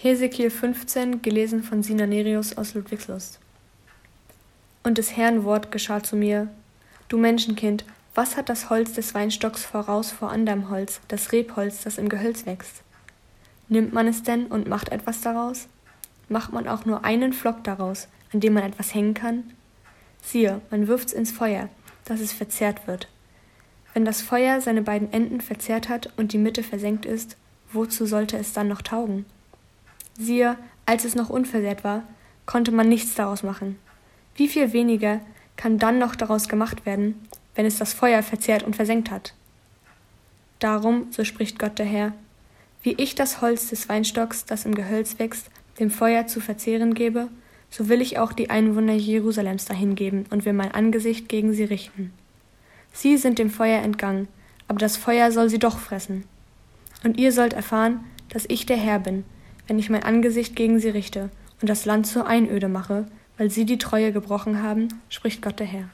Hesekiel 15, gelesen von Sina Nerius aus Ludwigslust. Und des Herrn Wort geschah zu mir: Du Menschenkind, was hat das Holz des Weinstocks voraus vor anderem Holz, das Rebholz, das im Gehölz wächst? Nimmt man es denn und macht etwas daraus? Macht man auch nur einen Flock daraus, an dem man etwas hängen kann? Siehe, man wirft's ins Feuer, dass es verzehrt wird. Wenn das Feuer seine beiden Enden verzehrt hat und die Mitte versenkt ist, wozu sollte es dann noch taugen? Siehe, als es noch unversehrt war, konnte man nichts daraus machen. Wie viel weniger kann dann noch daraus gemacht werden, wenn es das Feuer verzehrt und versenkt hat? Darum, so spricht Gott der Herr, wie ich das Holz des Weinstocks, das im Gehölz wächst, dem Feuer zu verzehren gebe, so will ich auch die Einwohner Jerusalems dahingeben und will mein Angesicht gegen sie richten. Sie sind dem Feuer entgangen, aber das Feuer soll sie doch fressen. Und ihr sollt erfahren, dass ich der Herr bin, wenn ich mein Angesicht gegen sie richte und das Land zur Einöde mache, weil sie die Treue gebrochen haben, spricht Gott der Herr.